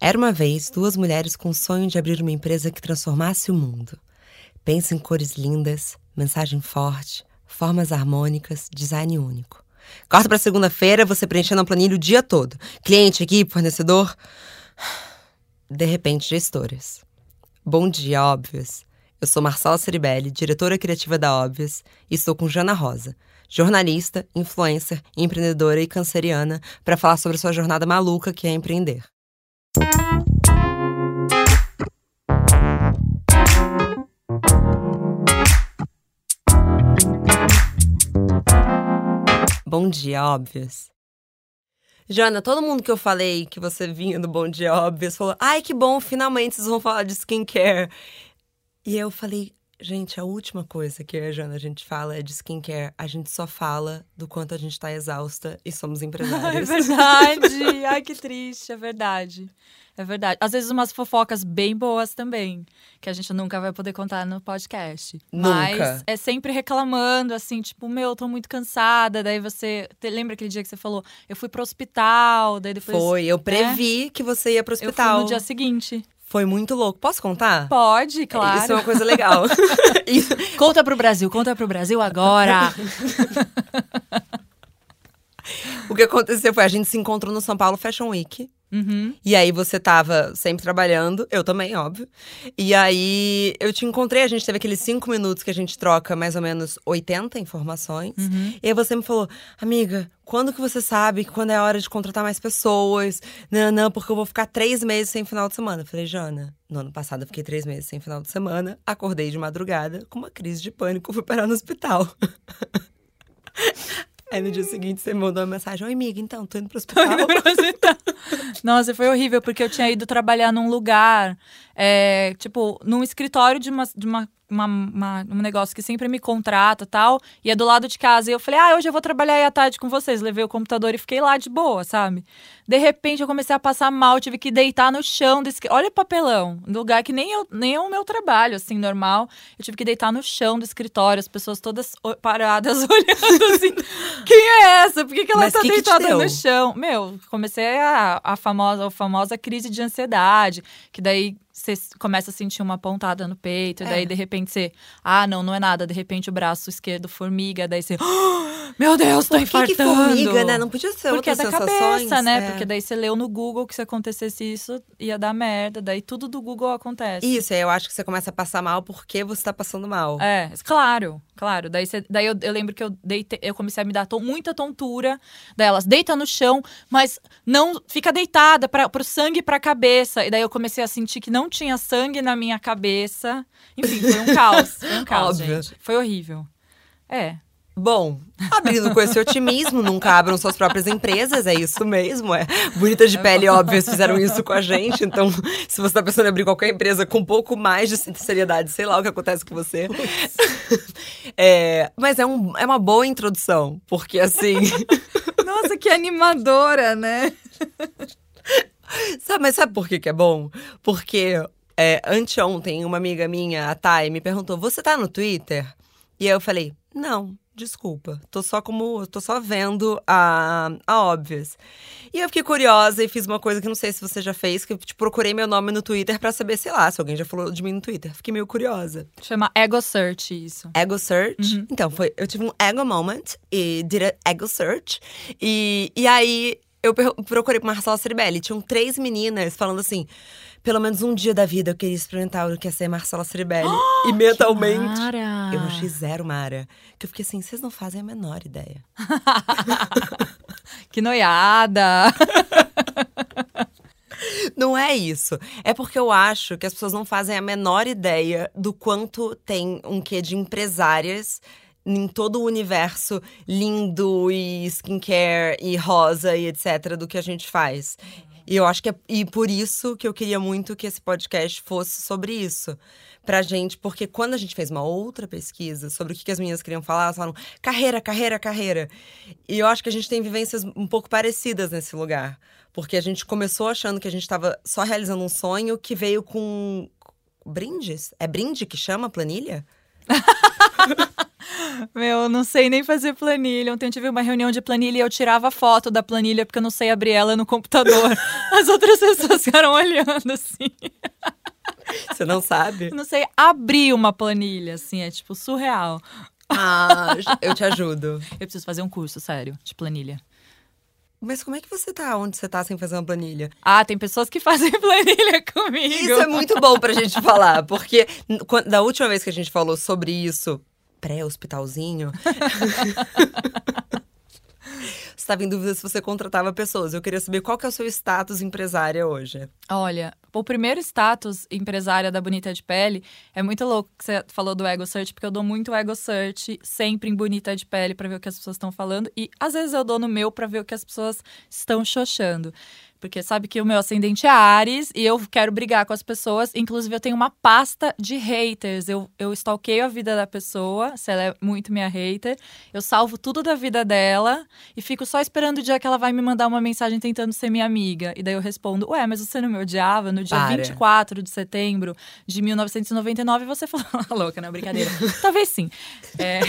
Era uma vez duas mulheres com o sonho de abrir uma empresa que transformasse o mundo. Pensa em cores lindas, mensagem forte, formas harmônicas, design único. Corta para segunda-feira, você preenchendo a planilha o dia todo. Cliente, equipe, fornecedor. De repente, gestoras. Bom dia, óbvios. Eu sou Marcela Ceribelli, diretora criativa da Óbvias, e estou com Jana Rosa, jornalista, influencer, empreendedora e canceriana, para falar sobre sua jornada maluca que é empreender. Bom dia, óbvias. Jana, todo mundo que eu falei que você vinha do Bom Dia Óbvias falou: ai, que bom, finalmente vocês vão falar de skincare. E eu falei: gente, a última coisa que eu e a Jana a gente fala é de skincare. A gente só fala do quanto a gente tá exausta e somos É empresários. verdade. Ai, que triste, é verdade. É verdade. Às vezes umas fofocas bem boas também, que a gente nunca vai poder contar no podcast. Nunca. Mas é sempre reclamando, assim, tipo, meu, tô muito cansada. Daí você. lembra aquele dia que você falou, eu fui pro hospital, daí depois. Foi, eu né? previ que você ia pro Eu fui hospital. no dia seguinte. Foi muito louco. Posso contar? Pode, claro. Isso é uma coisa legal. Conta pro Brasil, conta pro Brasil agora. o que aconteceu foi a gente se encontrou no São Paulo Fashion Week. Uhum. E aí você tava sempre trabalhando, eu também, óbvio. E aí eu te encontrei, a gente teve aqueles cinco minutos que a gente troca mais ou menos 80 informações. Uhum. E aí você me falou, amiga, quando que você sabe que quando é hora de contratar mais pessoas? Não, não, porque eu vou ficar três meses sem final de semana. Eu falei, Jana, no ano passado eu fiquei três meses sem final de semana, acordei de madrugada com uma crise de pânico, fui parar no hospital. Aí no dia seguinte você mandou uma mensagem: Oi, amiga, então, tô indo pro hospital. Nossa, foi horrível, porque eu tinha ido trabalhar num lugar, é, tipo, num escritório de, uma, de uma, uma- uma- um negócio que sempre me contrata tal, e é do lado de casa. E eu falei, ah, hoje eu vou trabalhar aí à tarde com vocês. Levei o computador e fiquei lá de boa, sabe? De repente eu comecei a passar mal, tive que deitar no chão. Do escri- Olha o papelão, lugar que nem, eu, nem é o meu trabalho, assim, normal. Eu tive que deitar no chão do escritório, as pessoas todas paradas olhando assim. Quem é essa? Por que, que ela Mas tá que que deitada deu? no chão? Meu, comecei a, a, famosa, a famosa crise de ansiedade, que daí você começa a sentir uma pontada no peito, e daí É. de repente você, ah, não, não é nada, de repente o braço esquerdo formiga, daí você, "Ah, meu Deus, tô Por que, que infartando. formiga, né? Não podia ser Porque é da sensações. cabeça, né? É. Porque daí você leu no Google que se acontecesse isso, ia dar merda. Daí tudo do Google acontece. Isso, aí eu acho que você começa a passar mal porque você tá passando mal. É, claro, claro. Daí, você- daí eu, eu lembro que eu deitei, eu comecei a me dar to- muita tontura delas. Deita no chão, mas não fica deitada para pro sangue pra cabeça. E daí eu comecei a sentir que não tinha sangue na minha cabeça. Enfim, foi um caos. Foi um caos, Óbvio. gente. Foi horrível. É. Bom, abrindo com esse otimismo, nunca abram suas próprias empresas, é isso mesmo. É. Bonitas de pele óbvias fizeram isso com a gente, então se você tá pensando em abrir qualquer empresa com um pouco mais de seriedade, sei lá o que acontece com você. É, mas é, um, é uma boa introdução, porque assim. Nossa, que animadora, né? Sabe, mas sabe por que, que é bom? Porque é, anteontem, uma amiga minha, a Thay, me perguntou: Você tá no Twitter? E aí eu falei: Não, desculpa. Tô só como. tô só vendo a, a óbvias. E eu fiquei curiosa e fiz uma coisa que não sei se você já fez, que eu tipo, procurei meu nome no Twitter pra saber, sei lá, se alguém já falou de mim no Twitter. Fiquei meio curiosa. Chama Ego Search isso. Ego Search. Então, foi, eu tive um ego moment e did a ego search. E, e aí eu procurei pro Marcela Ceribelli. Tinham três meninas falando assim: pelo menos um dia da vida eu queria experimentar o que é ser Marcela Ceribelli. e mentalmente. Mara. Eu achei zero, Mara. Que eu fiquei assim, vocês não fazem a menor ideia. Que noiada. Não é isso. É porque eu acho que as pessoas não fazem a menor ideia do quanto tem um quê de empresárias em todo o universo lindo e skincare e rosa e etc. do que a gente faz. E eu acho que é e por isso que eu queria muito que esse podcast fosse sobre isso. Pra gente, porque quando a gente fez uma outra pesquisa sobre o que, as meninas queriam falar, elas falaram carreira, carreira, carreira. E eu acho que a gente tem vivências um pouco parecidas nesse lugar. Porque a gente começou achando que a gente estava só realizando um sonho que veio com brindes. É brinde que chama planilha? Meu, eu não sei nem fazer planilha. Ontem eu tive uma reunião de planilha e eu tirava foto da planilha porque eu não sei abrir ela no computador. As outras pessoas ficaram olhando assim. Você não sabe? Eu não sei abrir uma planilha, assim, é tipo surreal. Ah, eu te ajudo. Eu preciso fazer um curso, sério, de planilha. Mas como é que você tá onde você tá sem fazer uma planilha? Ah, tem pessoas que fazem planilha comigo. Isso é muito bom pra gente falar, porque da última vez que a gente falou sobre isso, pré-hospitalzinho. estava em dúvida se você contratava pessoas. Eu queria saber qual que é o seu status empresária hoje. Olha, o primeiro status empresária da Bonita de Pele é muito louco que você falou do Ego Search, porque eu dou muito Ego Search sempre em Bonita de Pele para ver o que as pessoas estão falando e às vezes eu dou no meu para ver o que as pessoas estão xoxando. Porque sabe que o meu ascendente é Ares e eu quero brigar com as pessoas. Inclusive, eu tenho uma pasta de haters. Eu, eu stalkeio a vida da pessoa, se ela é muito minha hater. Eu salvo tudo da vida dela e fico só esperando o dia que ela vai me mandar uma mensagem tentando ser minha amiga. E daí eu respondo: Ué, mas você não me odiava? No dia Para. 24 de setembro de 1999 você falou: louca, não, brincadeira. Talvez sim. É...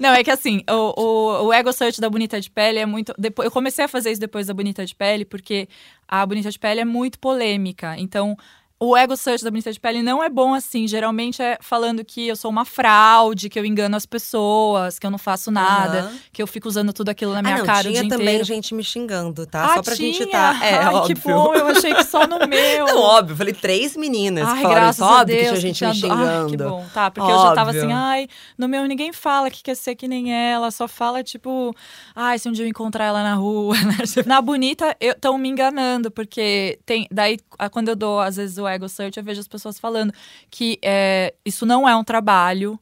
Não, é que assim, o, o, o ego search da Bonita de Pele é muito. Depois, eu comecei a fazer isso depois da Bonita de Pele, porque a Bonita de Pele é muito polêmica. Então, o ego search da Bonita de Pele não é bom assim. Geralmente é falando que eu sou uma fraude, que eu engano as pessoas, que eu não faço nada, uhum. que eu fico usando tudo aquilo na minha ah, não, cara tinha o dia também inteiro. gente me xingando, tá? Ah, Só pra tinha? gente tá. É, Ai, óbvio. que bom, eu achei que só no meu. não, óbvio. Falei três meninas ai, que falaram isso. Óbvio Deus, que tinha gente me xingando. Ai, que bom. Tá, porque óbvio. eu já tava assim, ai, no meu ninguém fala que quer ser que nem ela, só fala tipo, ai, se um dia eu encontrar ela na rua. Né? na bonita, estão me enganando, porque tem. Daí, quando eu dou, às vezes, o ego search, eu vejo as pessoas falando que é, isso não é um trabalho.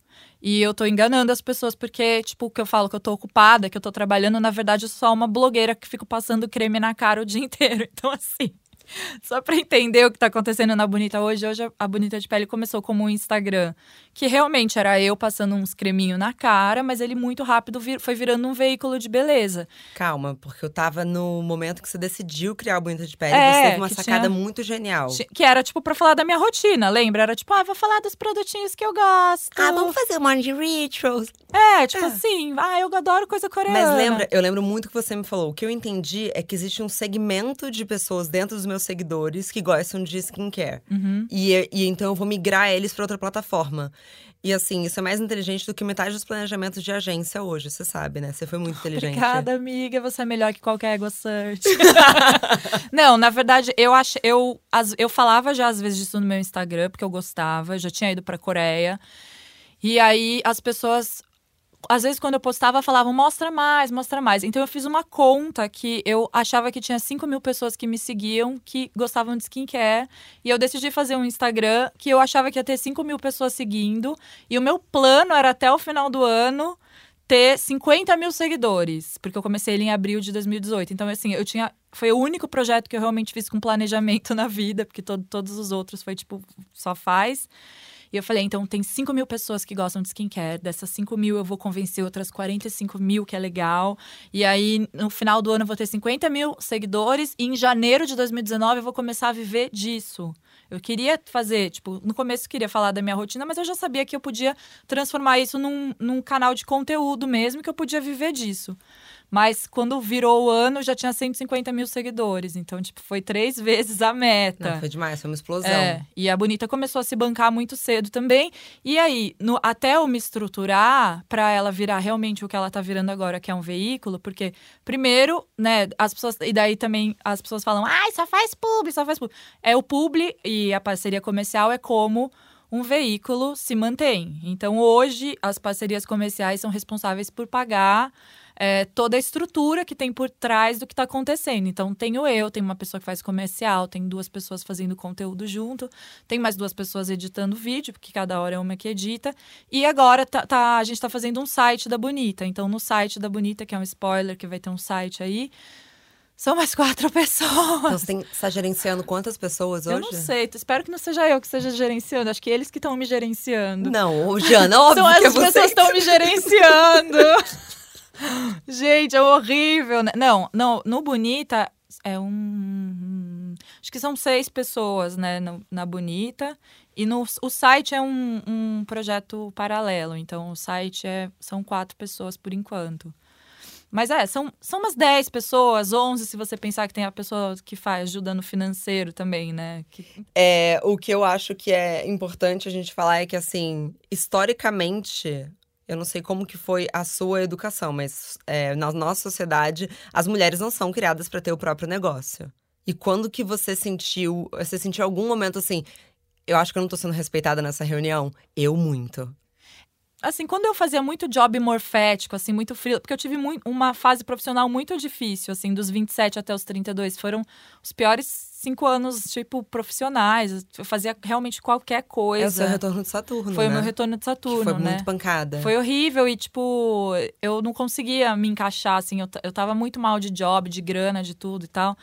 E eu tô enganando as pessoas, porque, tipo, que eu falo que eu tô ocupada, que eu tô trabalhando, na verdade, eu sou só uma blogueira que fico passando creme na cara o dia inteiro. Então, assim. Só para entender o que tá acontecendo na Bonita hoje, hoje a Bonita de Pele começou como um Instagram, que realmente era eu passando uns creminhos na cara, mas ele muito rápido vir, foi virando um veículo de beleza. Calma, porque eu tava no momento que você decidiu criar a Bonita de Pele, é, você teve uma sacada tinha, muito genial. Que era tipo para falar da minha rotina, lembra? Era tipo, ah, vou falar dos produtinhos que eu gosto. Ah, vamos fazer um monte de rituals. É, tipo é. assim, ah, eu adoro coisa coreana. Mas lembra, eu lembro muito que você me falou, o que eu entendi é que existe um segmento de pessoas dentro dos meus seguidores que gostam de skincare. Uhum. E, e então eu vou migrar eles para outra plataforma. E assim, isso é mais inteligente do que metade dos planejamentos de agência hoje, você sabe, né? Você foi muito inteligente. Obrigada, amiga. Você é melhor que qualquer ego search. Não, na verdade, eu acho, eu, eu falava já às vezes disso no meu Instagram, porque eu gostava, já tinha ido pra Coreia. E aí as pessoas às vezes, quando eu postava, falavam, mostra mais, mostra mais. Então, eu fiz uma conta que eu achava que tinha 5 mil pessoas que me seguiam, que gostavam de skincare. E eu decidi fazer um Instagram que eu achava que ia ter 5 mil pessoas seguindo. E o meu plano era até o final do ano ter 50 mil seguidores. Porque eu comecei ele em abril de 2018. Então, assim, eu tinha. Foi o único projeto que eu realmente fiz com planejamento na vida, porque todo, todos os outros foi tipo, só faz. E eu falei, então tem 5 mil pessoas que gostam de skincare. Dessas 5 mil eu vou convencer outras 45 mil que é legal. E aí, no final do ano, eu vou ter 50 mil seguidores. E em janeiro de 2019 eu vou começar a viver disso. Eu queria fazer, tipo, no começo eu queria falar da minha rotina, mas eu já sabia que eu podia transformar isso num, num canal de conteúdo mesmo, que eu podia viver disso. Mas quando virou o ano, já tinha 150 mil seguidores. Então, tipo, foi três vezes a meta. Não, foi demais, foi uma explosão. É, e a Bonita começou a se bancar muito cedo também. E aí, no, até eu me estruturar para ela virar realmente o que ela tá virando agora, que é um veículo, porque, primeiro, né, as pessoas. E daí também as pessoas falam, ai, só faz publi, só faz publi. É o publi e a parceria comercial é como um veículo se mantém. Então, hoje, as parcerias comerciais são responsáveis por pagar é, toda a estrutura que tem por trás do que está acontecendo. Então, tenho eu, tem uma pessoa que faz comercial, tem duas pessoas fazendo conteúdo junto, tem mais duas pessoas editando vídeo, porque cada hora é uma que edita. E agora tá, tá a gente está fazendo um site da Bonita. Então, no site da Bonita, que é um spoiler, que vai ter um site aí. São mais quatro pessoas. Então, você está gerenciando quantas pessoas hoje? Eu não sei. Espero que não seja eu que esteja gerenciando. Acho que eles que estão me gerenciando. Não, Jana, óbvio São que é as pessoas que estão me gerenciando. Gente, é horrível. Né? Não, não, no Bonita é um. Acho que são seis pessoas, né, no, na Bonita. E no, o site é um, um projeto paralelo. Então, o site é, são quatro pessoas por enquanto. Mas é, são, são umas 10 pessoas, 11 se você pensar que tem a pessoa que faz ajuda no financeiro também, né? Que... É, o que eu acho que é importante a gente falar é que, assim, historicamente, eu não sei como que foi a sua educação, mas é, na nossa sociedade, as mulheres não são criadas para ter o próprio negócio. E quando que você sentiu, você sentiu algum momento assim, eu acho que eu não tô sendo respeitada nessa reunião? Eu muito assim, quando eu fazia muito job morfético, assim, muito frio, porque eu tive muito, uma fase profissional muito difícil, assim, dos 27 até os 32, foram os piores cinco anos, tipo, profissionais. Eu fazia realmente qualquer coisa. É o seu retorno de Saturno, Foi né? o meu retorno de Saturno, que foi né? muito pancada. Foi horrível e, tipo, eu não conseguia me encaixar, assim, eu, eu tava muito mal de job, de grana, de tudo e tal.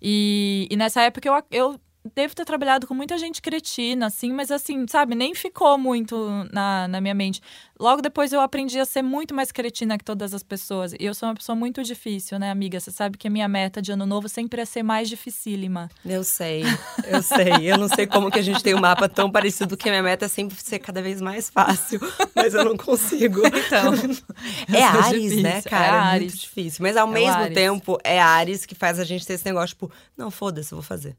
E, e nessa época eu, eu devo ter trabalhado com muita gente cretina, assim, mas assim, sabe, nem ficou muito na, na minha mente. Logo depois eu aprendi a ser muito mais cretina que todas as pessoas. E eu sou uma pessoa muito difícil, né, amiga? Você sabe que a minha meta de ano novo sempre é ser mais dificílima. Eu sei, eu sei. Eu não sei como que a gente tem um mapa tão parecido que a minha meta é sempre ser cada vez mais fácil, mas eu não consigo. Então, é Ares, difícil. né, cara? É, Ares. é muito difícil. Mas ao é mesmo Ares. tempo, é Ares que faz a gente ter esse negócio, tipo, não, foda-se, eu vou fazer.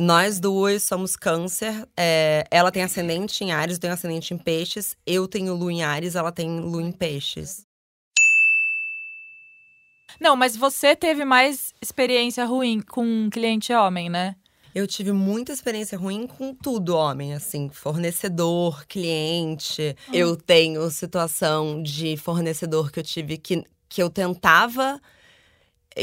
Nós duas somos câncer. É, ela tem ascendente em Ares, eu tenho ascendente em peixes. Eu tenho lua em Ares, ela tem lua em peixes. Não, mas você teve mais experiência ruim com um cliente homem, né? Eu tive muita experiência ruim com tudo, homem, assim, fornecedor, cliente. Hum. Eu tenho situação de fornecedor que eu tive que, que eu tentava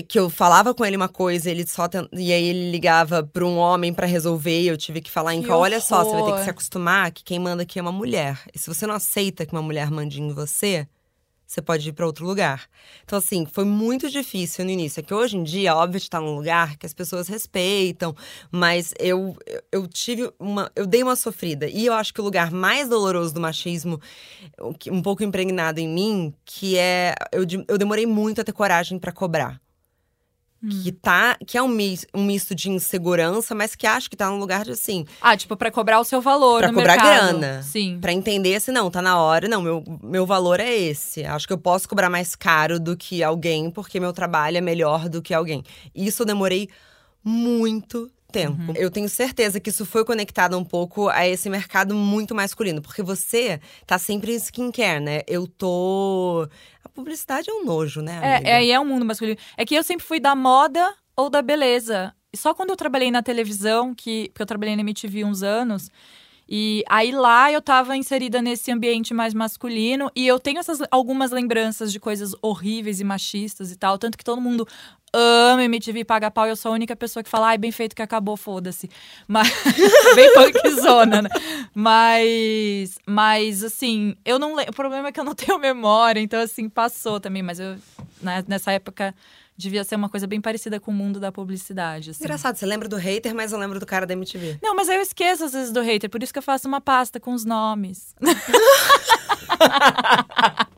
que eu falava com ele uma coisa, ele só tent... e aí ele ligava para um homem para resolver, e eu tive que falar em que olha só, você vai ter que se acostumar que quem manda aqui é uma mulher. E se você não aceita que uma mulher mande em você, você pode ir para outro lugar. Então assim, foi muito difícil no início. É que hoje em dia, óbvio, está num lugar que as pessoas respeitam, mas eu eu tive uma eu dei uma sofrida. E eu acho que o lugar mais doloroso do machismo, um pouco impregnado em mim, que é eu, eu demorei muito a ter coragem para cobrar que tá que é um misto, um misto de insegurança, mas que acho que tá num lugar de assim. Ah, tipo para cobrar o seu valor pra cobrar mercado. grana. Sim. Para entender se não, tá na hora, não, meu meu valor é esse. Acho que eu posso cobrar mais caro do que alguém porque meu trabalho é melhor do que alguém. Isso eu demorei muito tempo. Uhum. Eu tenho certeza que isso foi conectado um pouco a esse mercado muito masculino, porque você tá sempre em skincare, né? Eu tô. Publicidade é um nojo, né? Amiga? É, é, é um mundo masculino. É que eu sempre fui da moda ou da beleza. E só quando eu trabalhei na televisão, que porque eu trabalhei na MTV uns anos, e aí lá eu tava inserida nesse ambiente mais masculino e eu tenho essas algumas lembranças de coisas horríveis e machistas e tal, tanto que todo mundo ama MTV paga pau, eu sou a única pessoa que fala, ai, bem feito que acabou, foda-se. Mas bem punkzona, né? Mas mas assim, eu não lembro, o problema é que eu não tenho memória, então assim, passou também, mas eu né, nessa época devia ser uma coisa bem parecida com o mundo da publicidade. Assim. Engraçado, você lembra do hater, mas eu lembro do cara da MTV. Não, mas eu esqueço às vezes do hater, por isso que eu faço uma pasta com os nomes.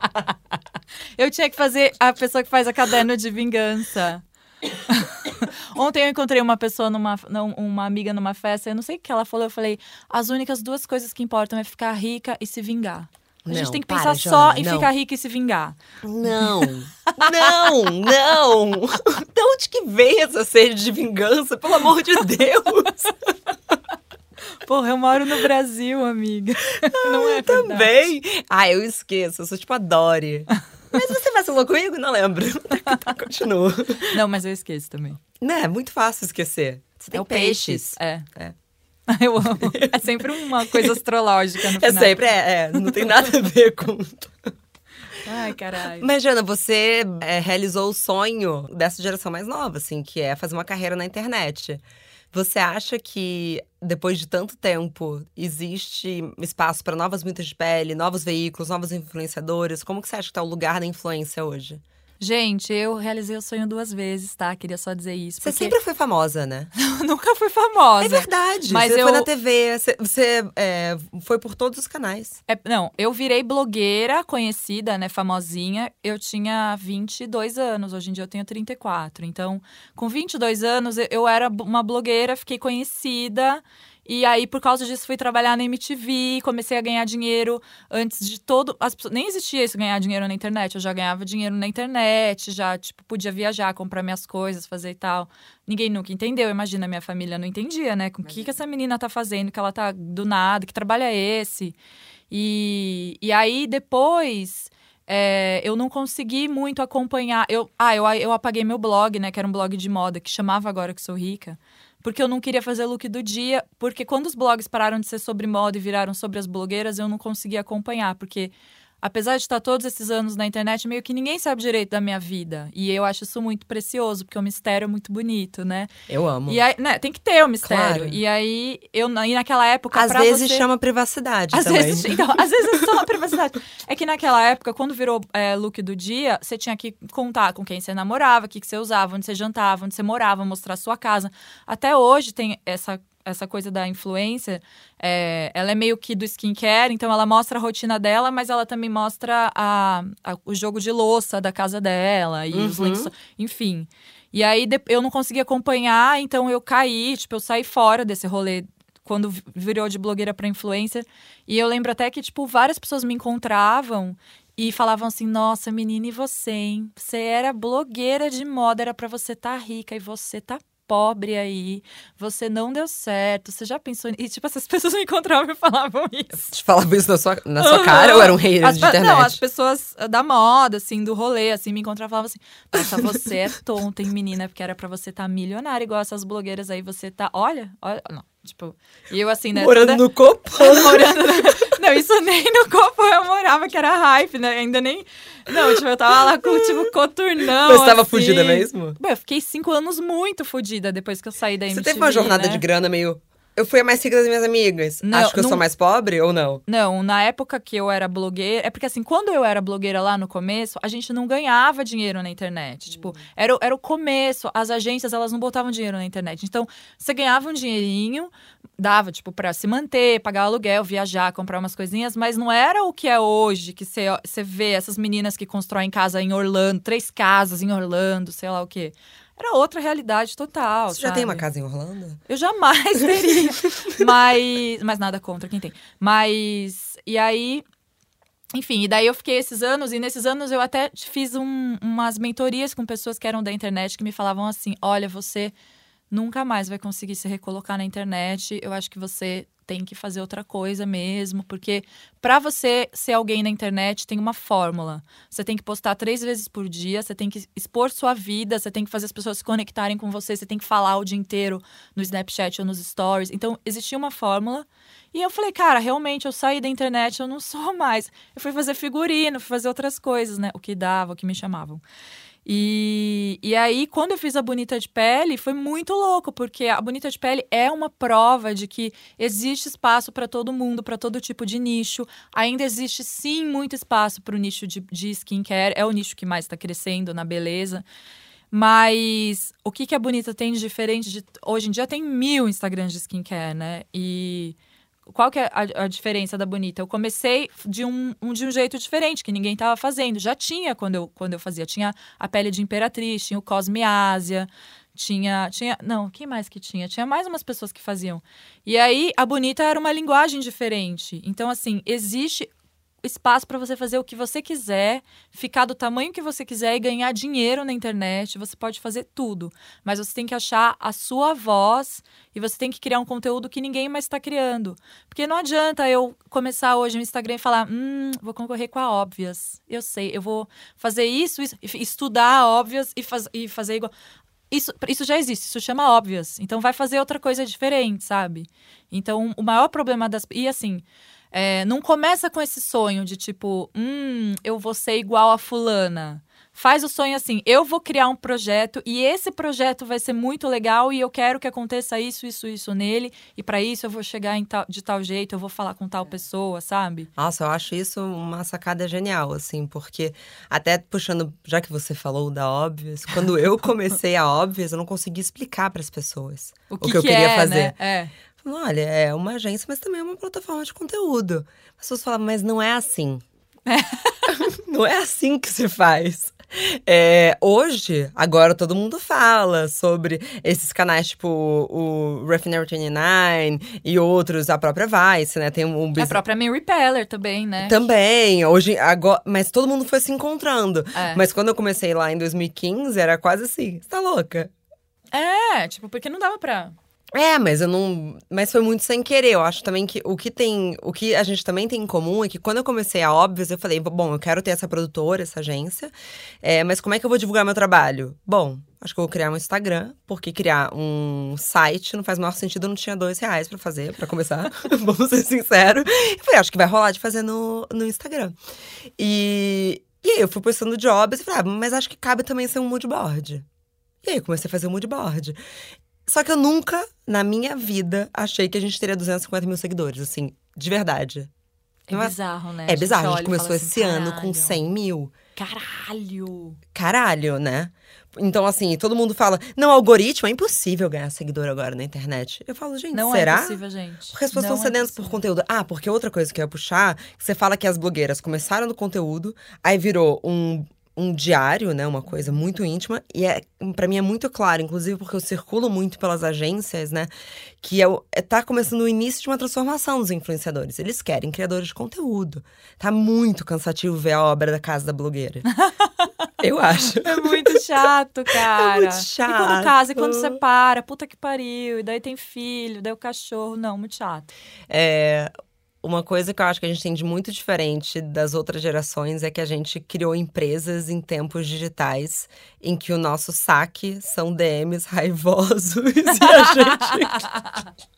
eu tinha que fazer a pessoa que faz a caderno de vingança. Ontem eu encontrei uma pessoa numa uma amiga numa festa, eu não sei o que ela falou, eu falei: "As únicas duas coisas que importam é ficar rica e se vingar". A gente Não, tem que para, pensar Joana, só em não. ficar rica e se vingar. Não, não, não. De onde que vem essa sede de vingança? Pelo amor de Deus. Porra, eu moro no Brasil, amiga. Não é verdade. Também. Ah, eu esqueço. Eu sou tipo a Dory. Mas você vacilou comigo? Não lembro. Tá, Continua. Não, mas eu esqueço também. Né, é muito fácil esquecer. Você tem é o peixes. É. É. Eu amo. É sempre uma coisa astrológica no É final. sempre, é, é, não tem nada a ver com. Ai, caralho. Mas, Jana, você é, realizou o sonho dessa geração mais nova, assim, que é fazer uma carreira na internet. Você acha que, depois de tanto tempo, existe espaço para novas mitas de pele, novos veículos, novos influenciadores? Como que você acha que está o lugar da influência hoje? Gente, eu realizei o sonho duas vezes, tá? Queria só dizer isso. Você porque sempre foi famosa, né? nunca fui famosa. É verdade. Mas você eu- foi na TV, você, você, é, foi por todos os canais. É, não, eu virei blogueira conhecida, né, famosinha. Eu tinha 22 anos, hoje em dia eu tenho 34. Então, com 22 anos, eu- era uma blogueira, fiquei conhecida. E aí, por causa disso, fui trabalhar na MTV, comecei a ganhar dinheiro antes de todo. As pessoas, nem existia isso ganhar dinheiro na internet. Eu já ganhava dinheiro na internet, já, tipo, podia viajar, comprar minhas coisas, fazer e tal. Ninguém nunca entendeu. Imagina, minha família não entendia, né? Com o que, que essa menina tá fazendo, que ela tá do nada, que trabalho é esse? E, e aí, depois, é, eu não consegui muito acompanhar. Eu, ah, eu, eu apaguei meu blog, né? Que era um blog de moda, que chamava Agora Que Sou Rica. Porque eu não queria fazer look do dia. Porque quando os blogs pararam de ser sobre moda e viraram sobre as blogueiras, eu não conseguia acompanhar. Porque, apesar de estar todos esses anos na internet, meio que ninguém sabe direito da minha vida. E eu acho isso muito precioso, porque o mistério é muito bonito, né? Eu amo. E aí, né, tem que ter o mistério. Claro. E aí, eu, e naquela época. Às vezes você... chama privacidade Às também. vezes, então, às vezes é só a privacidade. É que naquela época, quando virou é, look do dia, você tinha que contar com quem você namorava, o que, que você usava, onde você jantava, onde você morava, mostrar a sua casa. Até hoje tem essa, essa coisa da influência. é, ela é meio que do skincare, então ela mostra a rotina dela, mas ela também mostra a, a- o jogo de louça da casa dela e os Uhum. lençóis, enfim. E aí eu não consegui acompanhar, então eu caí, tipo, eu saí fora desse rolê quando vi- virou de blogueira para influencer. E eu lembro até que, tipo, várias pessoas me encontravam e falavam assim: Nossa, menina, e você, hein? Você era blogueira de moda, era pra você tá rica e você tá pobre aí. Você não deu certo. Você já pensou. nisso?" E, tipo, essas pessoas me encontravam e falavam isso. Te falava isso na sua, na sua cara ou era um As de internet? Não, as pessoas ah, da moda, assim, do rolê, assim, me encontravam e falavam assim: Nossa, você é tonta, hein, menina? Porque era pra você tá milionária, igual essas blogueiras aí, você tá. Olha, olha. Não, tipo. E eu, assim, né? Morando toda- no copo. morando. Não, isso nem no copo eu morava, que era hype, né? Ainda nem. Não, tipo, eu tava lá com, tipo, coturnão. Você tava assim. fugida mesmo? Bom, eu fiquei cinco anos muito fodida depois que eu saí da Você MTV, teve uma jornada né? de grana meio. Eu fui a mais rica das minhas amigas. Não, Acho que eu não- sou mais pobre ou não? Não, na época que eu era blogueira. É porque assim, quando eu era blogueira lá no começo, a gente não ganhava dinheiro na internet. Tipo, era, o- era o começo. As agências, elas não botavam dinheiro na internet. Então, você ganhava um dinheirinho, dava, tipo, pra se manter, pagar aluguel, viajar, comprar umas coisinhas, mas não era o que é hoje, que você, você vê essas meninas que constroem casa em Orlando, três casas em Orlando, sei lá o quê. Era outra realidade total. Você já tem uma sabe? casa em Orlando? Eu jamais teria. mas. Mas nada contra quem tem. Mas. E aí. Enfim, e daí eu fiquei esses anos, e nesses anos eu até fiz um- umas mentorias com pessoas que eram da internet que me falavam assim: olha, você nunca mais vai conseguir se recolocar na internet. Eu acho que você tem que fazer outra coisa mesmo, porque para você ser alguém na internet tem uma fórmula. Você tem que postar três vezes por dia, você tem que expor sua vida, você tem que fazer as pessoas se conectarem com você, você tem que falar o dia inteiro no Snapchat ou nos stories. Então, existia uma fórmula. E eu falei, cara, realmente eu saí da internet, eu não sou mais. Eu fui fazer figurino, fui fazer outras coisas, né? O que dava, o que me chamavam. E, e aí, quando eu fiz a Bonita de Pele, foi muito louco, porque a Bonita de Pele é uma prova de que existe espaço para todo mundo, para todo tipo de nicho. Ainda existe, sim, muito espaço para o nicho de, de skincare. É o nicho que mais está crescendo na beleza. Mas o que, que a Bonita tem de diferente? De, hoje em dia tem mil Instagrams de skincare, né? E qual que é a, a diferença da Bonita? Eu comecei de um, um- de um jeito diferente, que ninguém estava fazendo. Já tinha quando eu, quando eu fazia. Tinha a pele de Imperatriz, tinha o Cosme Ásia, tinha, tinha... Não, quem mais que tinha? Tinha mais umas pessoas que faziam. E aí, a Bonita era uma linguagem diferente. Então, assim, existe espaço para você fazer o que você quiser, ficar do tamanho que você quiser e ganhar dinheiro na internet. Você pode fazer tudo, mas você tem que achar a sua voz e você tem que criar um conteúdo que ninguém mais está criando. Porque não adianta eu começar hoje no Instagram e falar, hum, vou concorrer com a Óbvias. Eu sei, eu vou fazer isso, isso estudar Óbvias e, faz, e fazer igual. Isso, isso já existe, isso chama óbvias. Então vai fazer outra coisa diferente, sabe? Então o maior problema das. E assim, é, não começa com esse sonho de tipo, hum, eu vou ser igual a fulana. Faz o sonho assim: eu vou criar um projeto e esse projeto vai ser muito legal e eu quero que aconteça isso, isso, isso nele. E para isso eu vou chegar tal, de tal jeito, eu vou falar com tal pessoa, sabe? Nossa, eu acho isso uma sacada genial, assim, porque até puxando, já que você falou da Óbvias, quando eu comecei a Óbvias, eu não consegui explicar para as pessoas o que, o que eu que queria é, fazer. Né? É. Olha, é uma agência, mas também é uma plataforma de conteúdo. As pessoas falam, mas não é assim. não é assim que se faz. É, hoje, agora todo mundo fala sobre esses canais, tipo o Refinery 29 e outros, a própria Vice, né? Tem um A própria Mary Peller também, né? Também, hoje, agora, mas todo mundo foi se encontrando. É. Mas quando eu comecei lá em 2015, era quase assim, você tá louca? É, tipo, porque não dava pra. É, mas eu não. Mas foi muito sem querer. Eu acho também que o que tem. O que a gente também tem em comum é que quando eu comecei a Óbvios, eu falei, bom, eu quero ter essa produtora, essa agência. É, mas como é que eu vou divulgar meu trabalho? Bom, acho que eu vou criar um Instagram, porque criar um site não faz o maior sentido, eu não tinha dois reais pra fazer, pra começar. Vamos ser sinceros. Eu falei, acho que vai rolar de fazer no, no Instagram. E, e aí eu fui postando jobs e falei, ah, mas acho que cabe também ser um moodboard. E aí eu comecei a fazer um moodboard. Só que eu nunca, na minha vida, achei que a gente teria 250 mil seguidores, assim, de verdade. É Não é- bizarro, né? É bizarro, a gente começou assim, esse ano com "Caralho, 100 mil. Caralho! Caralho, né? Então, assim, todo mundo fala, não, algoritmo, é impossível ganhar seguidor agora na internet. Eu falo, gente, Não será? é possível, gente. Porque as pessoas Não estão é sedentas por possível. conteúdo. Ah, porque outra coisa que eu ia puxar, você fala que as blogueiras começaram no conteúdo, aí virou um, um diário, né? Uma coisa muito íntima. E é, para mim é muito claro, inclusive porque eu circulo muito pelas agências, né? Que é, é, tá começando o início de uma transformação dos influenciadores. Eles querem criadores de conteúdo. Tá muito cansativo ver a obra da casa da blogueira. eu acho. É muito chato, cara. muito E chato. quando casa, e quando separa, puta que pariu. E daí tem filho, daí o cachorro. Não, muito chato. É, uma coisa que eu acho que a gente tem de muito diferente das outras gerações é que a gente criou empresas em tempos digitais em que o nosso saque são DMs raivosos e a gente.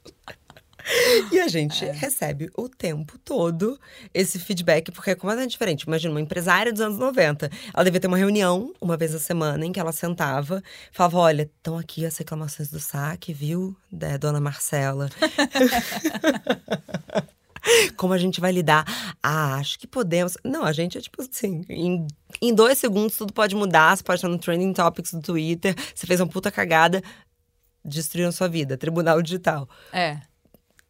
E a gente recebe o tempo todo esse feedback, porque é completamente diferente. Imagina, uma empresária dos anos 90. Ela devia ter uma reunião uma vez a semana em que ela sentava, falava: Olha, estão aqui as reclamações do saque, viu, da dona Marcela? Como a gente vai lidar? Ah, acho que podemos. Não, a gente é tipo assim, em, em dois segundos tudo pode mudar. Você pode estar no Trending Topics do Twitter, você fez uma puta cagada, destruíram sua vida. Tribunal digital. É.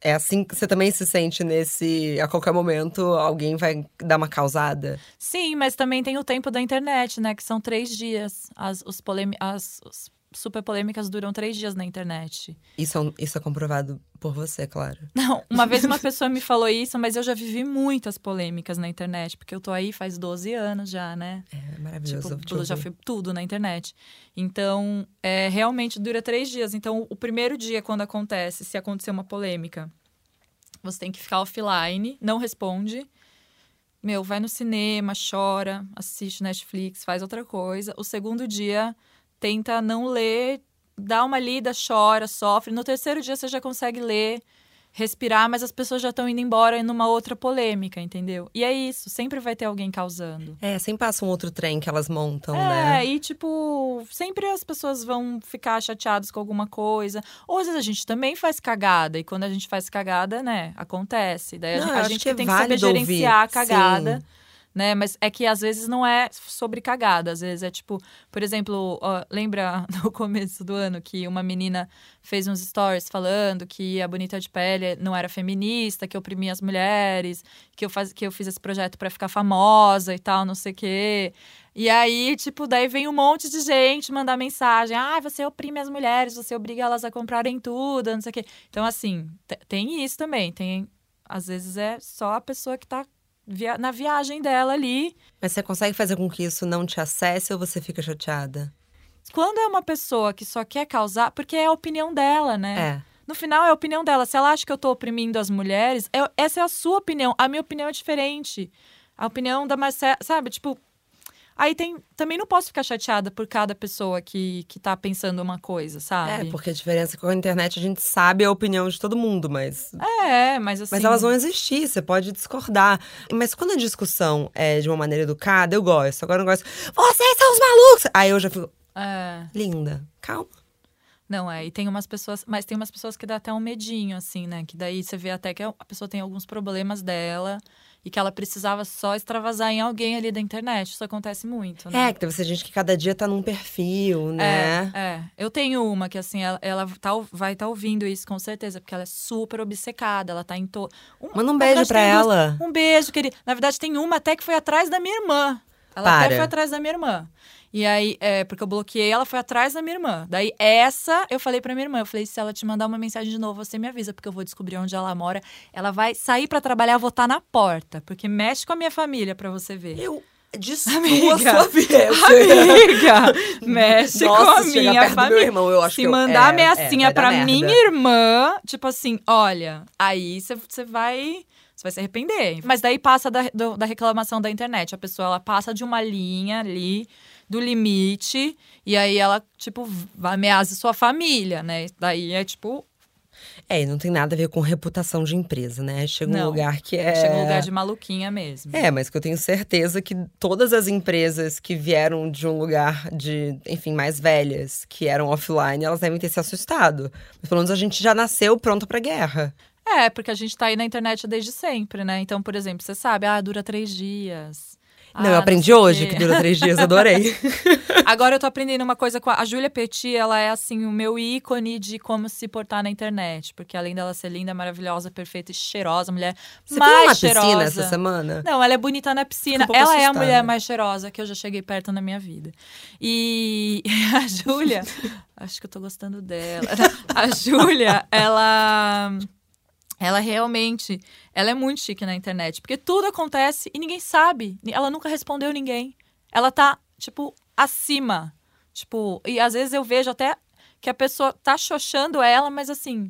É assim que você também se sente nesse. A qualquer momento alguém vai dar uma causada. Sim, mas também tem o tempo da internet, né? Que são três dias. As, os polemi as os super polêmicas duram três dias na internet. Isso é, um- isso é comprovado por você, claro. Não, uma vez uma pessoa me falou isso, mas eu já vivi muitas polêmicas na internet, porque eu tô aí faz 12 anos já, né? É maravilhoso. Tipo, tudo, já foi tudo na internet. Então, é, realmente dura três dias. Então, o primeiro dia, quando acontece, se acontecer uma polêmica, você tem que ficar offline, não responde. Meu, vai no cinema, chora, assiste Netflix, faz outra coisa. O segundo dia, tenta não ler, dá uma lida, chora, sofre. No terceiro dia, você já consegue ler, respirar, mas as pessoas já estão indo embora numa outra polêmica, entendeu? E é isso, sempre vai ter alguém causando. É, sempre passa um outro trem que elas montam, É, né? e tipo, sempre as pessoas vão ficar chateadas com alguma coisa. Ou às vezes a gente também faz cagada, e quando a gente faz cagada, né, acontece. Daí a Não, gente- eu a gente que é tem que saber válido ouvir, gerenciar a cagada. sim. Né? Mas é que às vezes não é sobre cagada, às vezes é tipo, por exemplo, ó, lembra no começo do ano que uma menina fez uns stories falando que a Bonita de Pele não era feminista, que oprimia as mulheres, que eu, faz, que eu fiz esse projeto pra ficar famosa e tal, não sei o quê. E aí, tipo, daí vem um monte de gente mandar mensagem. Ah, você oprime as mulheres, você obriga elas a comprarem tudo, não sei o quê. Então, assim, te- tem isso também. Tem, às vezes é só a pessoa que tá via- na viagem dela ali. Mas você consegue fazer com que isso não te acesse ou você fica chateada? Quando é uma pessoa que só quer causar, porque é a opinião dela, né? É. No final é a opinião dela. Se ela acha que eu tô oprimindo as mulheres, é- essa é a sua opinião. A minha opinião é diferente. A opinião da Marcela, sabe? Tipo, Aí tem. Também não posso ficar chateada por cada pessoa que, que tá pensando uma coisa, sabe? É, porque a diferença é que com a internet a gente sabe a opinião de todo mundo, mas. É, mas assim. Mas elas vão existir, você pode discordar. Mas quando a discussão é de uma maneira educada, eu gosto. Agora eu não gosto. Vocês são os malucos! Aí eu já fico. É. Linda, calma. Não, é, e tem umas pessoas, mas tem umas pessoas que dá até um medinho, assim, né? Que daí você vê até que a pessoa tem alguns problemas dela e que ela precisava só extravasar em alguém ali da internet. Isso acontece muito, né? É, que deve ser gente que cada dia tá num perfil, né? É, é. Eu tenho uma que, assim, ela, ela tá, vai estar tá ouvindo isso com certeza, porque ela é super obcecada, ela tá em todo. Um, Manda um beijo pra ela. Duas, um beijo, querida. Na verdade, tem uma até que foi atrás da minha irmã. Ela Para. até foi atrás da minha irmã. E aí, é, porque eu bloqueei, ela foi atrás da minha irmã. Daí, essa, eu falei pra minha irmã, eu falei, se ela te mandar uma mensagem de novo, você me avisa, porque eu vou descobrir onde ela mora. Ela vai sair para trabalhar, vou estar na porta, porque mexe com a minha família para você ver. Eu destrua sua vida. Amiga, mexe Nossa, com a minha família. Irmão, eu acho Se que eu, mandar é, ameaçinha é, pra merda. minha irmã, tipo assim, olha, aí você vai você vai se arrepender. Mas daí passa da, do, da reclamação da internet. A pessoa, ela passa de uma linha ali, do limite, e aí ela, tipo, ameaça sua família, né? Daí é, tipo... É, e não tem nada a ver com reputação de empresa, né? Chega um Não. lugar que é... Chega um lugar de maluquinha mesmo. É, mas que eu tenho certeza que todas as empresas que vieram de um lugar de, enfim, mais velhas, que eram offline, elas devem ter se assustado. Mas pelo menos a gente já nasceu pronto pra guerra. É, porque a gente tá aí na internet desde sempre, né? Então, por exemplo, você sabe, ah, dura três dias. Não, Ah, eu aprendi sei o hoje que dura três dias, adorei. Agora eu tô aprendendo uma coisa com a, a Júlia Petit, ela é assim o meu ícone de como se portar na internet, porque além dela ser linda, maravilhosa, perfeita e cheirosa, mulher Você mais uma cheirosa. piscina essa semana? Não, ela é bonita na piscina. Um ela é a assustada. mulher mais cheirosa que eu já cheguei perto na minha vida. E a Júlia, acho que eu tô gostando dela. A Júlia, ela ela realmente, ela é muito chique na internet, porque tudo acontece e ninguém sabe. Ela nunca respondeu ninguém. Ela tá, tipo, acima. Tipo, e às vezes eu vejo até que a pessoa tá xoxando ela, mas assim,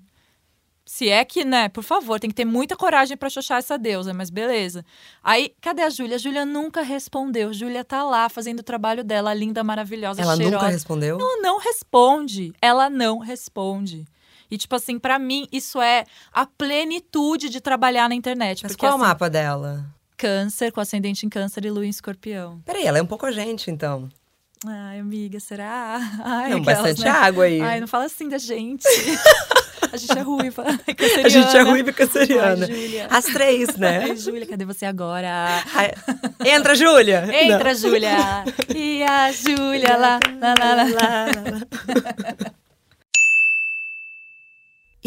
se é que, né, por favor, tem que ter muita coragem pra xoxar essa deusa, mas beleza. Aí, cadê a Júlia? A Júlia nunca respondeu. Júlia tá lá fazendo o trabalho dela, linda, maravilhosa, Ela cheirosa. nunca respondeu? Ela não responde. Ela não responde. E, tipo assim, pra mim, isso é a plenitude de trabalhar na internet. Mas porque, qual é o assim, mapa dela? Câncer, com ascendente em câncer e lua em escorpião. Peraí, ela é um pouco a gente, então. Ai, amiga, será? Ai, Não, aquelas, bastante né? água aí. Ai, não fala assim da gente. a gente é ruiva. A gente é ruiva e canceriana. Ai, Júlia. As três, né? Ai, Júlia, cadê você agora? Ai, Entra, Júlia! Entra, Júlia! E a Júlia lá, lá, lá, lá, lá.